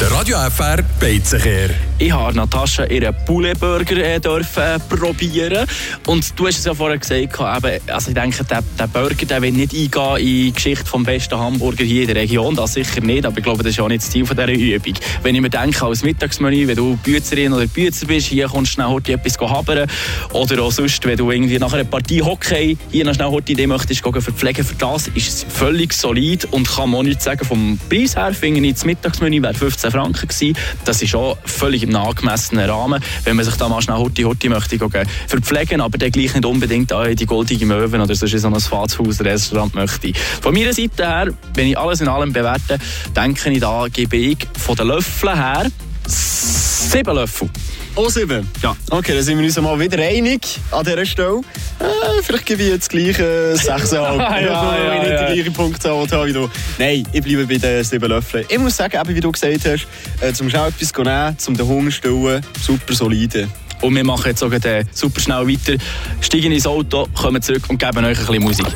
Der Radio FR Beizenkehr. Ich habe Natascha ihren Poulet-Burger äh, probieren und du hast es ja vorher gesagt, eben, also ich denke, der, der Burger der will nicht eingehen in die Geschichte des besten Hamburger hier in der Region, das sicher nicht, aber ich glaube, das ist auch nicht das Ziel dieser Übung. Wenn ich mir denke, als Mittagsmenü, wenn du Büzerin oder Büzer bist, hier kommst du schnell heute etwas habern oder auch sonst, wenn du irgendwie nach einer Partie Hockey hier noch schnell heute die möchtest verpflegen, für das ist es völlig solid und kann man auch nicht sagen, vom Preis her finde ich, das Mittagsmenü wäre 15 Franken gewesen. Das ist auch völlig im angemessenen Rahmen, wenn man sich da mal schnell Horti Horti möchte gehen, verpflegen, aber dann gleich nicht unbedingt in die goldige Möwen oder sonst in so ein Fastfood-Restaurant möchte. Von meiner Seite her, wenn ich alles in allem bewerte, denke ich, da gebe ich von den Löffeln her sieben Löffel. Oh, sieben? Ja. Okay, dann sind wir uns mal wieder einig an dieser Stelle. Äh, vielleicht gebe ich jetzt gleich äh, 6,5. ja, ja, nicht ja. Die gleiche Punktzahl habe wie du. Nein, ich bleibe bei den sieben Löffeln. Ich muss sagen, eben, wie du gesagt hast, äh, zum schnell etwas zu nehmen, zum den Hunger zu stillen, super solide. Und wir machen jetzt sogar den super schnell weiter, steigen ins Auto, kommen zurück und geben euch ein bisschen Musik.